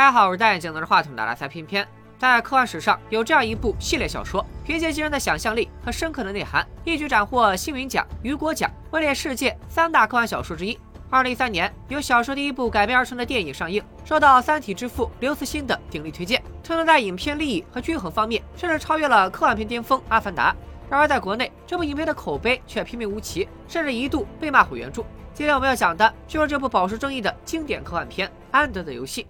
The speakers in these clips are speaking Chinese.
大家好，我是戴眼镜拿着话筒的拉塞偏偏。在科幻史上有这样一部系列小说，凭借惊人的想象力和深刻的内涵，一举斩获星云奖、雨果奖，位列世界三大科幻小说之一。二零一三年，由小说第一部改编而成的电影上映，受到《三体》之父刘慈欣的鼎力推荐，称得在影片利益和均衡方面，甚至超越了科幻片巅峰《阿凡达》。然而在国内，这部影片的口碑却平平无奇，甚至一度被骂毁原著。今天我们要讲的就是这部饱受争议的经典科幻片《安德的游戏》。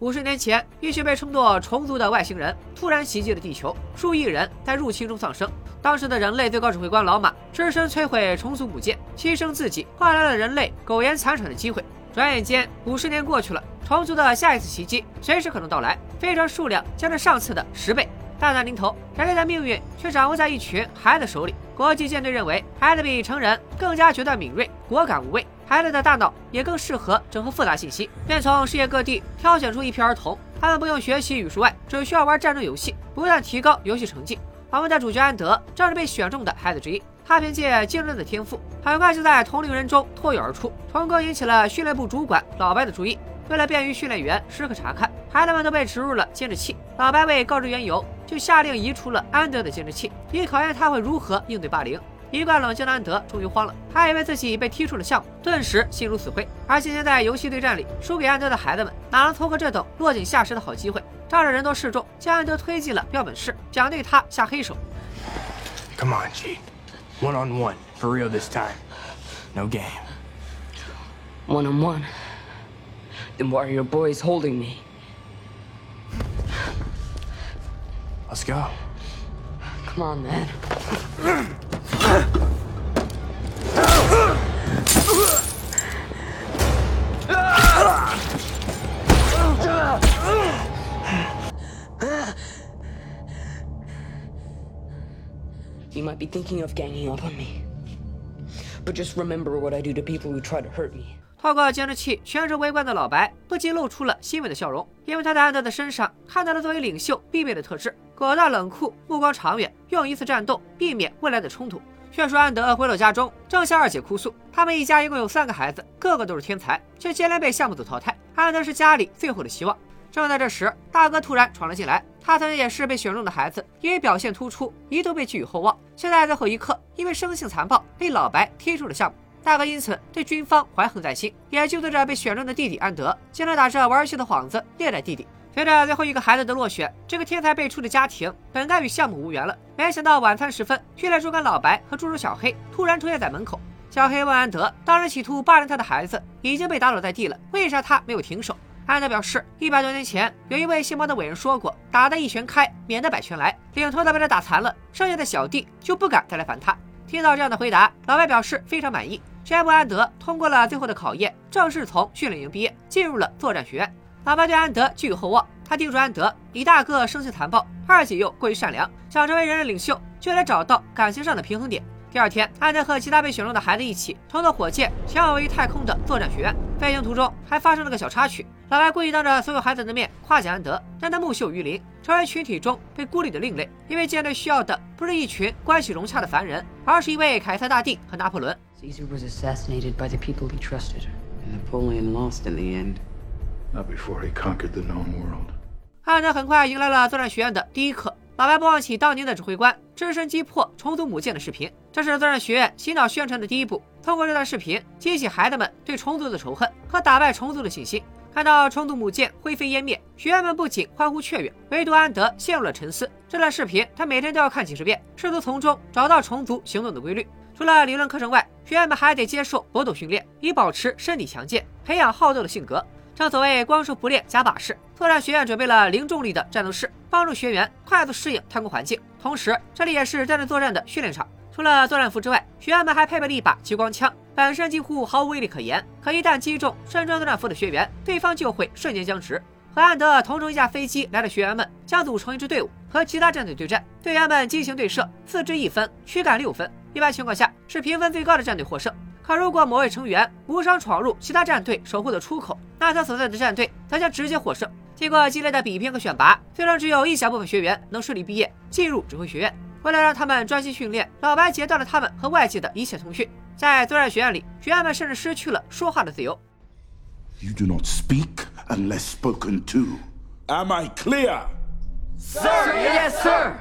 五十年前，一群被称作虫族的外星人突然袭击了地球，数亿人在入侵中丧生。当时的人类最高指挥官老马只身摧毁虫族母舰，牺牲自己，换来了人类苟延残喘的机会。转眼间，五十年过去了，虫族的下一次袭击随时可能到来，飞船数量将是上次的十倍。大难临头，人类的命运却掌握在一群孩子手里。国际舰队认为，孩子比成人更加决断敏锐、果敢无畏。孩子的大脑也更适合整合复杂信息，便从世界各地挑选出一批儿童，他们不用学习语数外，只需要玩战争游戏，不断提高游戏成绩。我们的主角安德正是被选中的孩子之一，他凭借惊人的天赋，很快就在同龄人中脱颖而出，成功引起了训练部主管老白的注意。为了便于训练员时刻查看，孩子们都被植入了监视器。老白为告知缘由，就下令移除了安德的监视器，以考验他会如何应对霸凌。一贯冷静的安德终于慌了，他以为自己被踢出了项目，顿时心如死灰。而今天在游戏对战里输给安德的孩子们，哪能错过这等落井下石的好机会？仗着人多势众，将安德推进了标本室，想对他下黑手。Come on, G. One on one, for real this time. No game. One on one. Then why are your boys holding me? Let's go. Come on, man. Might be thinking of ganging up on me. But just remember what I do to people who try to hurt me. 透过监视器，全程围观的老白不禁露出了欣慰的笑容，因为他在安德的身上看到了作为领袖必备的特质：果断冷酷、目光长远，用一次战斗避免未来的冲突。劝说安德回到家中，正向二姐哭诉，他们一家一共有三个孩子，个个都是天才，却接连被项目组淘汰。安德是家里最后的希望。正在这时，大哥突然闯了进来。他曾经也是被选中的孩子，因为表现突出，一度被寄予厚望。现在最后一刻，因为生性残暴，被老白踢出了项目。大哥因此对军方怀恨在心，也就对着被选中的弟弟安德，经常打着玩游戏的幌子虐待弟弟。随着最后一个孩子的落选，这个天才辈出的家庭本该与项目无缘了。没想到晚餐时分，训练主管老白和助手小黑突然出现在门口。小黑问安德，当时企图霸凌他的孩子已经被打倒在地了，为啥他没有停手？安德表示，一百多年前有一位姓包的伟人说过：“打得一拳开，免得百拳来。”领头的被他打残了，剩下的小弟就不敢再来烦他。听到这样的回答，老白表示非常满意，宣布安德通过了最后的考验，正式从训练营毕业，进入了作战学院。老白对安德寄予厚望，他叮嘱安德：“你大哥生性残暴，二姐又过于善良，想成为人类领袖，就得找到感情上的平衡点。”第二天，安德和其他被选中的孩子一起乘坐火箭前往位于太空的作战学院。飞行途中还发生了个小插曲，老白故意当着所有孩子的面夸奖安德，让他木秀于林，成为群体中被孤立的另类。因为舰队需要的不是一群关系融洽的凡人，而是一位凯撒大帝和拿破仑。Caesar was assassinated by the people he trusted, and Napoleon lost in the end. Not before he conquered the known world. 安德很快迎来了作战学院的第一课。老白不忘起当年的指挥官只身击破虫族母舰的视频，这是作战学院洗脑宣传的第一步。通过这段视频，激起孩子们对虫族的仇恨和打败虫族的信心。看到虫族母舰灰飞烟灭，学员们不仅欢呼雀跃，唯独安德陷入了沉思。这段视频他每天都要看几十遍，试图从中找到虫族行动的规律。除了理论课程外，学员们还得接受搏斗训练，以保持身体强健，培养好斗的性格。正所谓光说不练假把式，作战学院准备了零重力的战斗室，帮助学员快速适应太空环境。同时，这里也是战斗作战的训练场。除了作战服之外，学员们还配备了一把激光枪，本身几乎毫无威力可言，可一旦击中身穿作战服的学员，对方就会瞬间僵直。和安德同乘一架飞机来的学员们将组成一支队伍，和其他战队对战。队员们进行对射，四支一分，躯干六分。一般情况下，是评分最高的战队获胜。可如果某位成员无伤闯入其他战队守护的出口，那他所在的战队则将直接获胜。经过激烈的比拼和选拔，最终只有一小部分学员能顺利毕业，进入指挥学院。为了让他们专心训练，老白截断了他们和外界的一切通讯。在作战学院里，学员们甚至失去了说话的自由。You do not speak unless spoken to. Am I clear? Sir, yes, sir.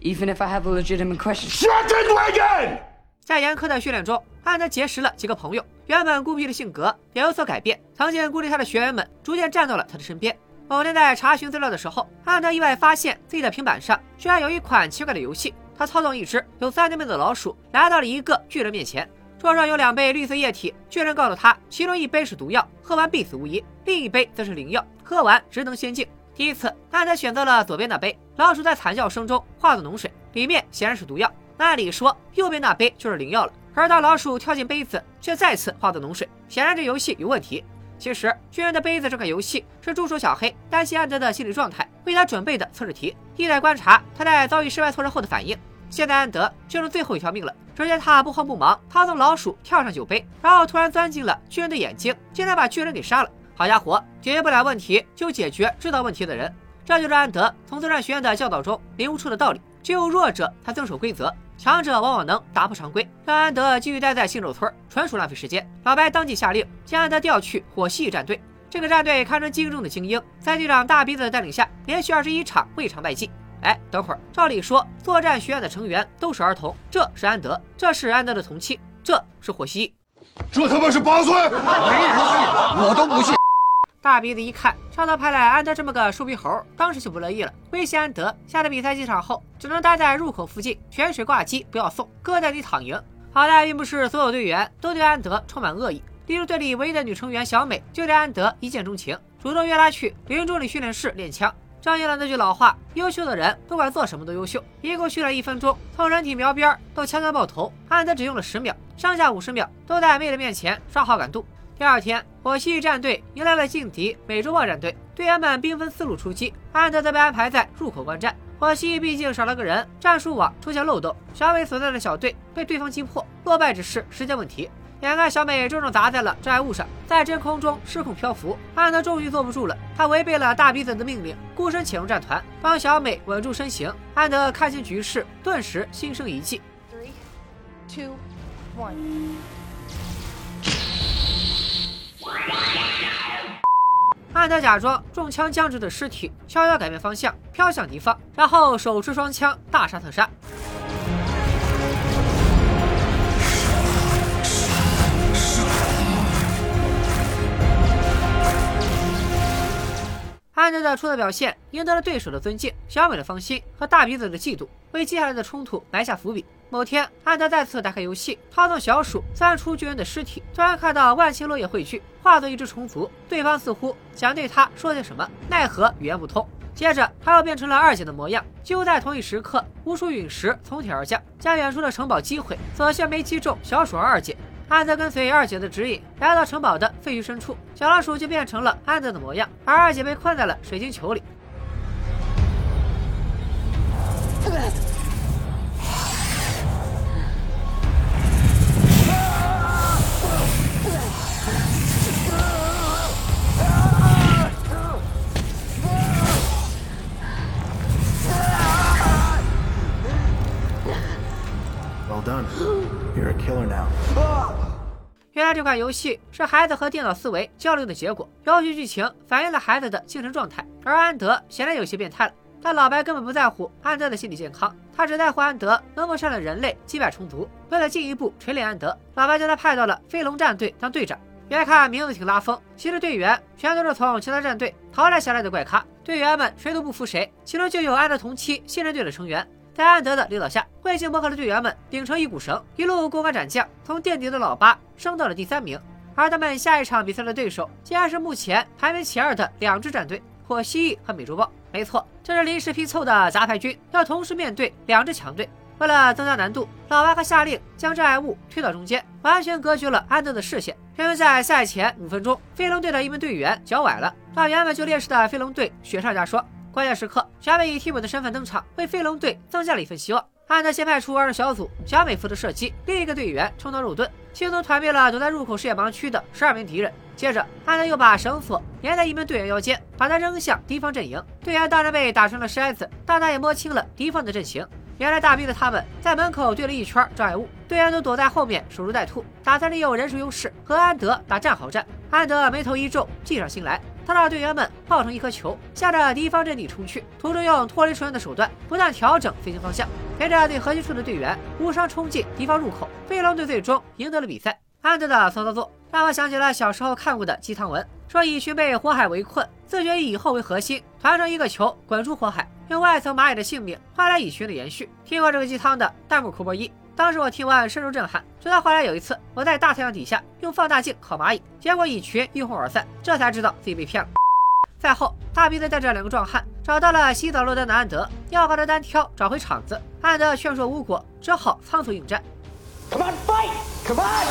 Even if I have a legitimate question. Shut it, Wigan! 在严苛的训练中，安德结识了几个朋友，原本孤僻的性格也有所改变。曾经孤立他的学员们逐渐站到了他的身边。某天在查询资料的时候，安德意外发现自己的平板上居然有一款奇怪的游戏。他操纵一只有三条命的老鼠，来到了一个巨人面前，桌上有两杯绿色液体。巨人告诉他，其中一杯是毒药，喝完必死无疑；另一杯则是灵药，喝完只能仙境。第一次，安德选择了左边那杯，老鼠在惨叫声中化作脓水，里面显然是毒药。按理说，右边那杯就是灵药了。而当老鼠跳进杯子，却再次化作脓水，显然这游戏有问题。其实，巨人的杯子这款游戏是助手小黑担心安德的心理状态，为他准备的测试题，意在观察他在遭遇失败挫折后的反应。现在安德就剩最后一条命了，只见他不慌不忙，他从老鼠跳上酒杯，然后突然钻进了巨人的眼睛，竟然把巨人给杀了。好家伙，解决不了问题就解决制造问题的人，这就是安德从作战学院的教导中领悟出的道理。只有弱者才遵守规则，强者往往能打破常规。让安德继续待在新手村，纯属浪费时间。老白当即下令将安德调去火蜥蜴战队。这个战队堪称精英中的精英，在队长大鼻子的带领下，连续二十一场未尝败绩。哎，等会儿，照理说作战学院的成员都是儿童，这是安德，这是安德的同期，这是火蜥蜴。这他妈是八岁！我都不信。大鼻子一看上头派来安德这么个树皮猴，当时就不乐意了，威胁安德下次比赛进场后只能待在入口附近，泉水挂机不要送，哥带你躺赢。好在并不是所有队员都对安德充满恶意，例如队里唯一的女成员小美就对安德一见钟情，主动约他去林中里训练室练枪。正应了那句老话，优秀的人不管做什么都优秀。一共训了一分钟，从人体描边到枪杆爆头，安德只用了十秒，剩下五十秒都在妹的面前刷好感度。第二天，火蜥蜴战队迎来了劲敌美洲豹战队，队员们兵分四路出击，安德则被安排在入口观战。火蜥蜴毕竟少了个人，战术网出现漏洞，小美所在的小队被对方击破，落败只是时间问题。眼看小美重重砸在了障碍物上，在真空中失控漂浮，安德终于坐不住了，他违背了大鼻子的命令，孤身潜入战团，帮小美稳住身形。安德看清局势，顿时心生一计。Three, two, one. 安德假装中枪僵直的尸体，悄悄改变方向，飘向敌方，然后手持双枪大杀特杀。安德的出色表现赢得了对手的尊敬、小美的芳心和大鼻子的嫉妒，为接下来的冲突埋下伏笔。某天，安德再次打开游戏，操纵小鼠钻出巨人的尸体，突然看到万青落叶汇聚，化作一只虫族，对方似乎想对他说些什么，奈何语言不通。接着，他又变成了二姐的模样。就在同一时刻，无数陨石从天而降，将远处的城堡击毁，所幸没击中小鼠二姐。安德跟随二姐的指引，来到城堡的废墟深处，小老鼠就变成了安德的模样，而二姐被困在了水晶球里。这款游戏是孩子和电脑思维交流的结果，游戏剧情反映了孩子的精神状态。而安德显然有些变态了，但老白根本不在乎安德的心理健康，他只在乎安德能否杀了人类，击败虫族。为了进一步锤炼安德，老白将他派到了飞龙战队当队长。别看名字挺拉风，其实队员全都是从其他战队淘汰下来的怪咖，队员们谁都不服谁，其中就有安德同期新人队的成员。在安德的领导下，贵姓伯克的队员们拧成一股绳，一路过关斩将，从垫底的老八升到了第三名。而他们下一场比赛的对手，竟然是目前排名前二的两支战队——火蜥蜴和美洲豹。没错，这是临时拼凑的杂牌军，要同时面对两支强队。为了增加难度，老八还下令将障碍物推到中间，完全隔绝了安德的视线。偏偏在赛前五分钟，飞龙队的一名队员脚崴了，让原本就劣势的飞龙队雪上加霜。关键时刻，小美以替补的身份登场，为飞龙队增加了一份希望。安德先派出二人小组，小美负责射击，另一个队员充当肉盾，轻松团灭了躲在入口视野盲区的十二名敌人。接着，安德又把绳索连在一名队员腰间，把他扔向敌方阵营。队员当然被打成了筛子，但他也摸清了敌方的阵型。原来大逼的他们在门口堆了一圈障碍物，队员都躲在后面守株待兔，打算利用人数优势和安德打战壕战。安德眉头一皱，计上心来。他让队员们抱成一颗球，向着敌方阵地冲去，途中用脱离重围的手段不断调整飞行方向，陪着对核心处的队员无伤冲进敌方入口。飞龙队最终赢得了比赛。安德的骚操作让我想起了小时候看过的鸡汤文，说蚁群被火海围困，自觉以蚁后为核心，团成一个球滚出火海，用外层蚂蚁的性命换来蚁群的延续。听过这个鸡汤的弹幕扣波一。当时我听完深受震撼，直到后来有一次我在大太阳底下用放大镜烤蚂蚁，结果蚁群一哄而散，这才知道自己被骗了。赛后，大鼻子带着两个壮汉找到了洗澡落单的安德，要和他单挑找回场子。安德劝说无果，只好仓促应战。Come on, fight! Come on!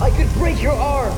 I could break your arm.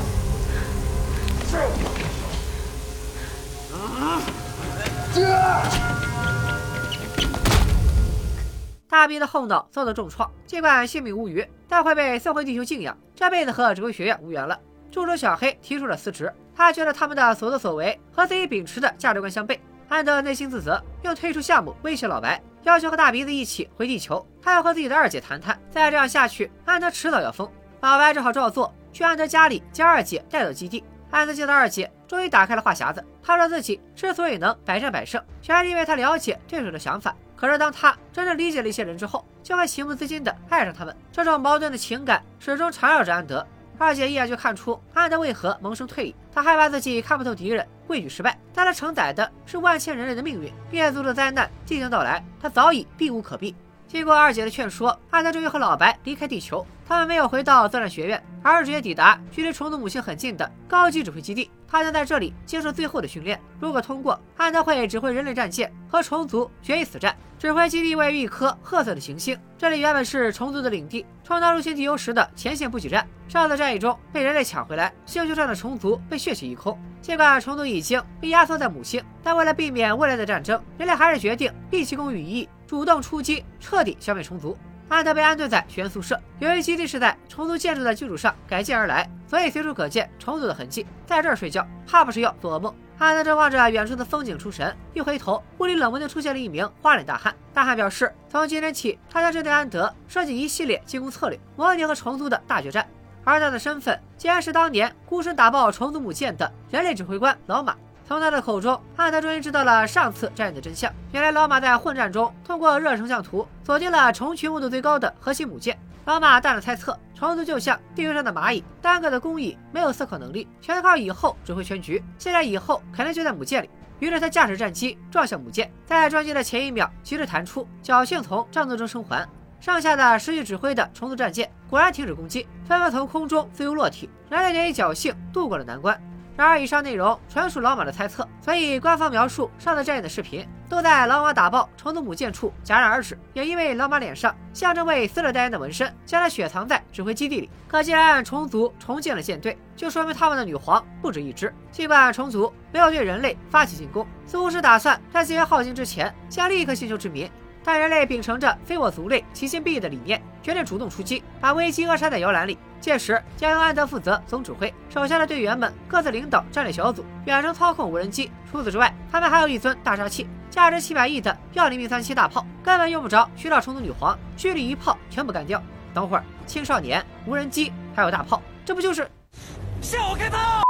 大鼻的后脑遭到重创，尽管性命无虞，但会被送回地球静养，这辈子和指挥学院无缘了。助手小黑提出了辞职，他觉得他们的所作所为和自己秉持的价值观相悖。安德内心自责，用退出项目威胁老白，要求和大鼻子一起回地球，他要和自己的二姐谈谈。再这样下去，安德迟早要疯。老白只好照做，去安德家里将二姐带到基地。安德见到二姐，终于打开了话匣子。他说自己之所以能百战百胜，全是因为他了解对手的想法。可是当他真正理解了一些人之后，就会情不自禁地爱上他们。这种矛盾的情感始终缠绕着安德。二姐一眼就看出安德为何萌生退意。他害怕自己看不透敌人，畏惧失败。但他承载的是万千人类的命运，灭族的灾难即将到来，他早已避无可避。经过二姐的劝说，安德终于和老白离开地球。他们没有回到作战学院，而是直接抵达距离虫族母星很近的高级指挥基地。他将在这里接受最后的训练。如果通过，安德会指挥人类战舰和虫族决一死战。指挥基地位于一颗褐色的行星，这里原本是虫族的领地，充当入侵地球时的前线补给站。上次战役中被人类抢回来，星球上的虫族被血洗一空。尽管虫族已经被压缩在母星，但为了避免未来的战争，人类还是决定毕其功于一。主动出击，彻底消灭虫族。安德被安顿在学院宿舍，由于基地是在虫族建筑的基础上改建而来，所以随处可见虫族的痕迹。在这儿睡觉，怕不是要做噩梦。安德正望着远处的风景出神，一回头，屋里冷不丁出现了一名花脸大汉。大汉表示，从今天起，他将针对安德设计一系列进攻策略，模拟和虫族的大决战。而他的身份，竟然是当年孤身打爆虫族母舰的人类指挥官老马。从他的口中，阿德终于知道了上次战役的真相。原来老马在混战中通过热成像图锁定了虫群密度最高的核心母舰。老马大胆猜测，虫族就像地球上的蚂蚁，单个的工蚁没有思考能力，全靠蚁后指挥全局。现在蚁后肯定就在母舰里，于是他驾驶战机撞向母舰，在撞击的前一秒，及时弹出，侥幸从战斗中生还。剩下的失去指挥的虫族战舰果然停止攻击，纷纷从空中自由落体，人类也侥幸度过了难关。然而，以上内容纯属老马的猜测，所以官方描述上次战役的视频都在老马打爆虫族母舰处戛然而止。也因为老马脸上象征为死者代言的纹身，将他雪藏在指挥基地里。可既然虫族重建了舰队，就说明他们的女皇不止一只。尽管虫族没有对人类发起进攻，似乎是打算在资源耗尽之前先立刻星球殖民。但人类秉承着非我族类，其心必异的理念，决定主动出击，把危机扼杀在摇篮里。届时将由安德负责总指挥，手下的队员们各自领导战略小组，远程操控无人机。除此之外，他们还有一尊大杀器，价值七百亿的幺零零三七大炮，根本用不着需要虫族女皇，距离一炮全部干掉。等会儿，青少年、无人机还有大炮，这不就是向我开炮？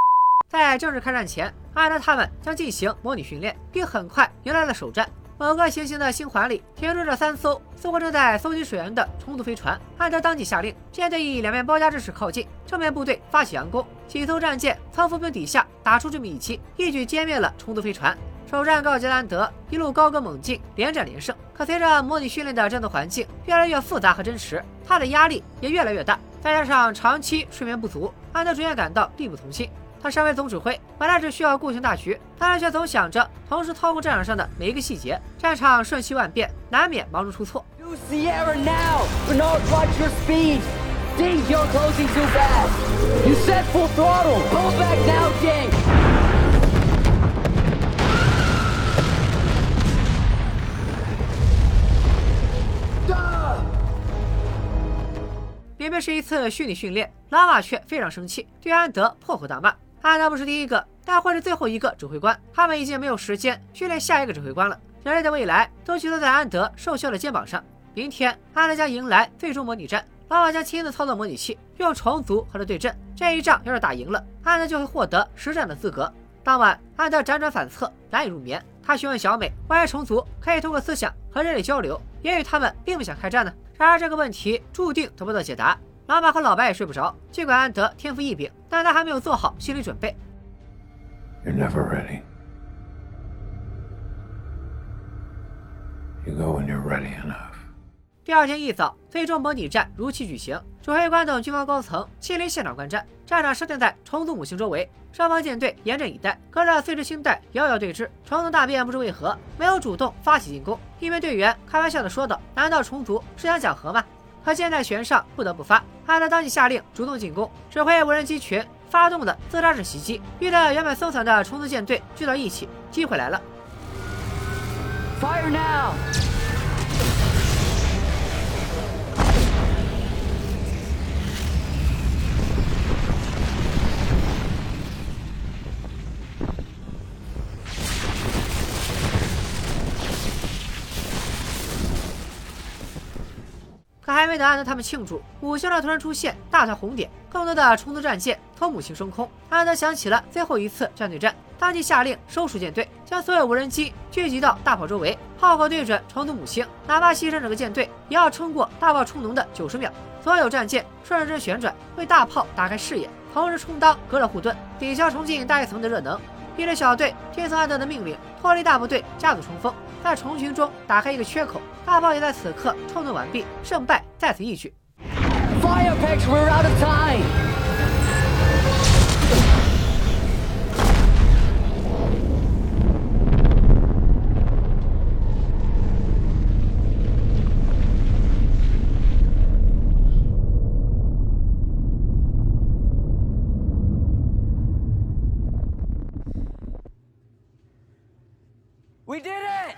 在正式开战前，安德他们将进行模拟训练，并很快迎来了首战。某个行星的星环里停驻着三艘似乎正在搜集水源的虫族飞船。安德当即下令，舰队以两面包夹之势靠近，正面部队发起佯攻。几艘战舰从浮冰底下打出致命一击，一举歼灭了虫族飞船。首战告捷的安德一路高歌猛进，连战连胜。可随着模拟训练的战斗环境越来越复杂和真实，他的压力也越来越大。再加上长期睡眠不足，安德逐渐感到力不从心。他身为总指挥，本来只需要顾全大局，但是却总想着同时操控战场上的每一个细节。战场瞬息万变，难免忙中出错。明明是一次虚拟训练，拉瓦却非常生气，对安德破口大骂。安德不是第一个，但会是最后一个指挥官。他们已经没有时间训练下一个指挥官了。人类的未来都寄托在安德瘦削的肩膀上。明天，安德将迎来最终模拟战，老板将亲自操作模拟器，用虫族和他对阵。这一仗要是打赢了，安德就会获得实战的资格。当晚，安德辗转反侧，难以入眠。他询问小美，关于虫族可以通过思想和人类交流，也许他们并不想开战呢？然而这个问题注定得不到解答。老马和老白也睡不着。尽管安德天赋异禀，但他还没有做好心理准备。You're never ready. You go when you're ready enough. 第二天一早，最终模拟战如期举行。指挥官等军方高层亲临现场观战，战场设定在虫族母星周围，双方舰队严阵以待，隔着碎石星带遥遥对峙。虫族大便不知为何没有主动发起进攻。一名队员开玩笑的说道：“难道虫族是想讲和吗？”他箭在弦上，不得不发。汉德当即下令主动进攻，指挥无人机群发动的自杀式袭击，逼得原本松散的虫族舰队聚到一起。机会来了！Fire now！还没等安德他们庆祝，五星上突然出现大团红点，更多的虫族战舰从母星升空。安德想起了最后一次战队战，当即下令收束舰队，将所有无人机聚集到大炮周围，炮口对准虫族母星，哪怕牺牲整个舰队，也要撑过大炮充能的九十秒。所有战舰顺着旋转，为大炮打开视野，同时充当隔热护盾，抵消重进大气层的热能。一支小队听从安德的命令，脱离大部队，加速冲锋。在虫群中打开一个缺口，大炮也在此刻充能完毕，胜败在此一举。Fire picks, we're out of time. We did it.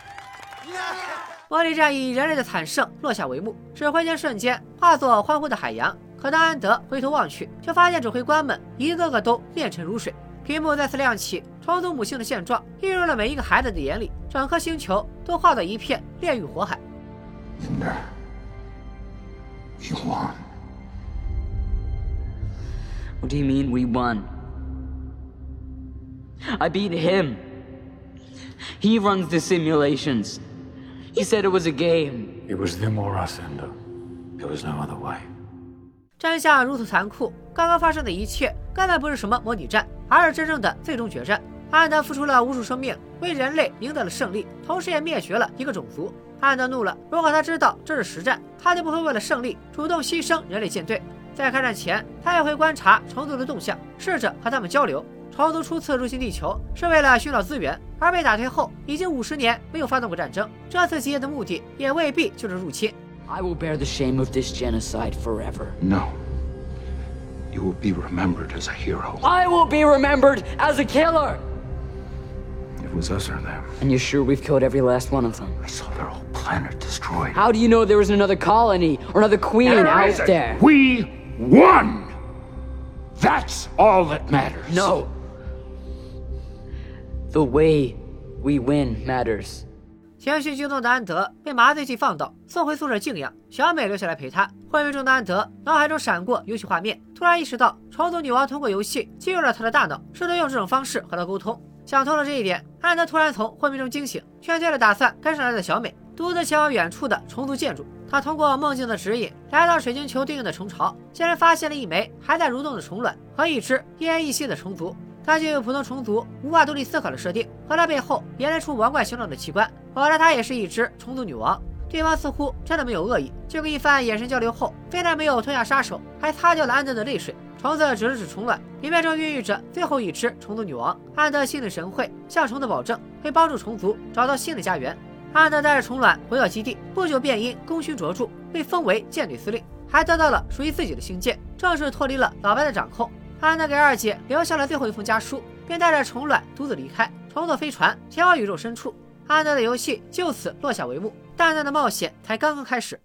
战以人类的惨胜落下帷幕，指挥间瞬间化作欢呼的海洋。可当安德回头望去，却发现指挥官们一个个都面沉如水。屏幕再次亮起，重组母星的现状映入了每一个孩子的眼里，整颗星球都化作一片炼狱火海。You won. What do you mean we won? I beat him. He runs the simulations. He said it was a game. It was them or us, Endo. There was no other way. 战相如此残酷，刚刚发生的一切根本不是什么模拟战，而是真正的最终决战。安德付出了无数生命，为人类赢得了胜利，同时也灭绝了一个种族。安德怒了，如果他知道这是实战，他就不会为了胜利主动牺牲人类舰队。在开战前，他也会观察虫族的动向，试着和他们交流。虫族初次入侵地球是为了寻找资源，而被打退后已经五十年没有发动过战争。这次集结的目的也未必就是入侵。I will bear the shame of this genocide forever. No. You will be remembered as a hero. I will be remembered as a killer. It was us or them. And you're sure we've killed every last one of them? I saw their whole planet destroyed. How do you know there was another colony or another queen out there? We won! That's all that matters. No. The way we win matters. 情绪激动的安德被麻醉剂放倒，送回宿舍静养。小美留下来陪他。昏迷中的安德脑海中闪过游戏画面，突然意识到虫族女王通过游戏进入了他的大脑，试图用这种方式和他沟通。想通了这一点，安德突然从昏迷中惊醒，劝退了打算跟上来的小美，独自前往远处的虫族建筑。他通过梦境的指引，来到水晶球对应的虫巢，竟然发现了一枚还在蠕动的虫卵和一只奄奄一息的虫族。根据普通虫族无法独立思考的设定，和他背后延伸出王冠形状的器官，我来它也是一只虫族女王。对方似乎真的没有恶意。经过一番眼神交流后，非但没有吞下杀手，还擦掉了安德的泪水。虫子指了指虫卵，里面正孕育着最后一只虫族女王。安德心领神会，向虫子保证会帮助虫族找到新的家园。安德带着虫卵回到基地，不久便因功勋卓著被封为舰队司令，还得到了属于自己的星舰，正式脱离了老白的掌控。安德给二姐留下了最后一封家书，并带着虫卵独自离开，乘坐飞船前往宇宙深处。安德的游戏就此落下帷幕，淡淡的冒险才刚刚开始。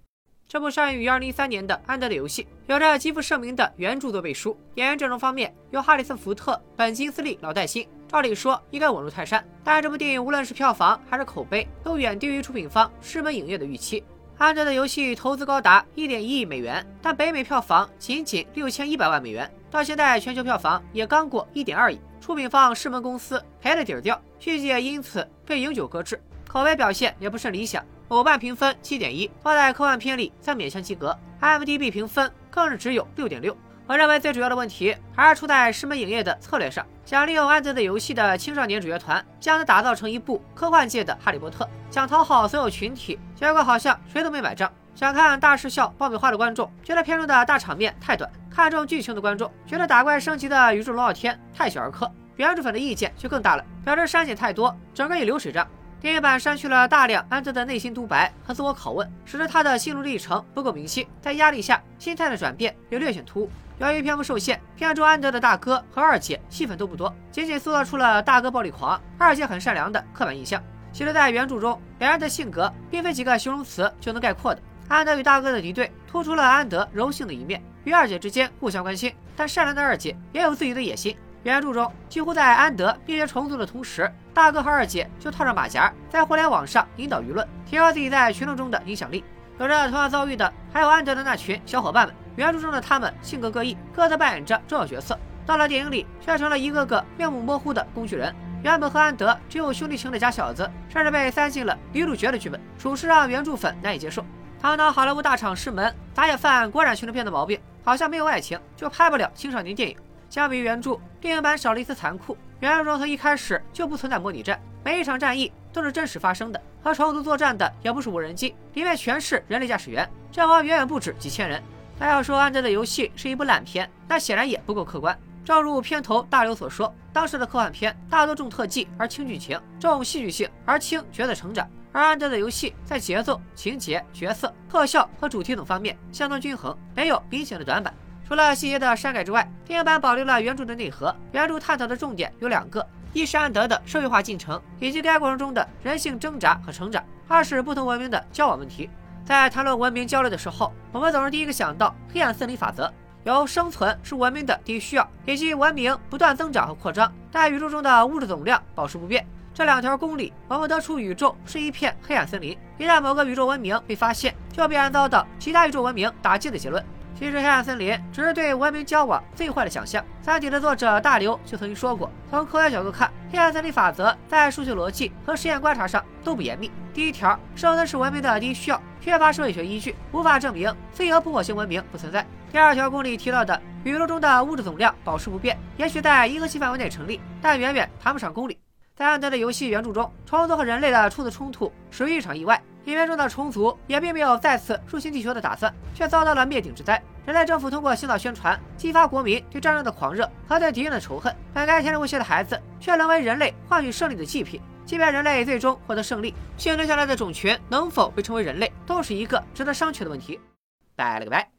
这部上映于二零一三年的安德的游戏，有着极负盛名的原著作背书。演员阵容方面，有哈里森·福特、本·金斯利、老戴辛；照理说应该稳如泰山，但是这部电影无论是票房还是口碑，都远低于出品方狮门影业的预期。安德的游戏投资高达一点一亿美元，但北美票房仅仅六千一百万美元，到现在全球票房也刚过一点二亿。出品方狮门公司赔了底儿掉，续集也因此被永久搁置，口碑表现也不甚理想。豆瓣评分七点一，放在科幻片里算勉强及格。IMDB 评分更是只有六点六。我认为最主要的问题还是出在狮门影业的策略上，想利用安德的游戏的青少年主角团，将它打造成一部科幻界的哈利波特，想讨好所有群体，结果好像谁都没买账。想看大视效、爆米花的观众觉得片中的大场面太短，看重剧情的观众觉得打怪升级的宇宙龙傲天太小儿科。原著粉的意见就更大了，表示删减太多，整个一流水账。电影版删去了大量安德的内心独白和自我拷问，使得他的心路历程不够明晰，在压力下心态的转变也略显突兀。由于篇幅受限，片中安德的大哥和二姐戏份都不多，仅仅塑造出了大哥暴力狂、二姐很善良的刻板印象。其实，在原著中，两人的性格并非几个形容词就能概括的。安德与大哥的敌对，突出了安德柔性的一面；与二姐之间互相关心，但善良的二姐也有自己的野心。原著中，几乎在安德灭绝虫族的同时，大哥和二姐就套上马甲，在互联网上引导舆论，提高自己在群众中的影响力。有着同样遭遇的，还有安德的那群小伙伴们。原著中的他们性格各异，各自扮演着重要角色，到了电影里却成了一个个面目模糊的工具人。原本和安德只有兄弟情的假小子，甚至被塞进了女主角的剧本，属实让原著粉难以接受。堂堂好莱坞大厂师门，咋也犯国产群众片的毛病？好像没有爱情就拍不了青少年电影。相比于原著，电影版少了一丝残酷。原著中从一开始就不存在模拟战，每一场战役都是真实发生的。和虫族作战的也不是无人机，里面全是人类驾驶员，阵亡远远不止几千人。那要说安德的游戏是一部烂片，那显然也不够客观。正如片头大刘所说，当时的科幻片大多重特技而轻剧情，重戏剧性而轻角色成长。而安德的游戏在节奏、情节、角色、特效和主题等方面相当均衡，没有明显的短板。除了细节的删改之外，电影版保留了原著的内核。原著探讨的重点有两个：一是安德的社会化进程，以及该过程中的人性挣扎和成长；二是不同文明的交往问题。在谈论文明交流的时候，我们总是第一个想到黑暗森林法则，由生存是文明的第一需要，以及文明不断增长和扩张，但宇宙中的物质总量保持不变。这两条公理，我们得出宇宙是一片黑暗森林，一旦某个宇宙文明被发现，就必然遭到其他宇宙文明打击的结论。其实，黑暗森林只是对文明交往最坏的想象。《三体》的作者大刘就曾经说过，从科学角度看，黑暗森林法则在数学逻辑和实验观察上都不严密。第一条，生存是文明的第一需要，缺乏社会学依据，无法证明非核破火型文明不存在。第二条公理提到的宇宙中的物质总量保持不变，也许在银河系范围内成立，但远远谈不上公理。在安德的游戏原著中，虫族和人类的初次冲突属于一场意外。影片中的虫族也并没有再次入侵地球的打算，却遭到了灭顶之灾。人类政府通过洗脑宣传，激发国民对战争的狂热和对敌人的仇恨。本该天真无邪的孩子，却沦为人类换取胜利的祭品。即便人类最终获得胜利，幸存下来的种群能否被称为人类，都是一个值得商榷的问题。拜了个拜。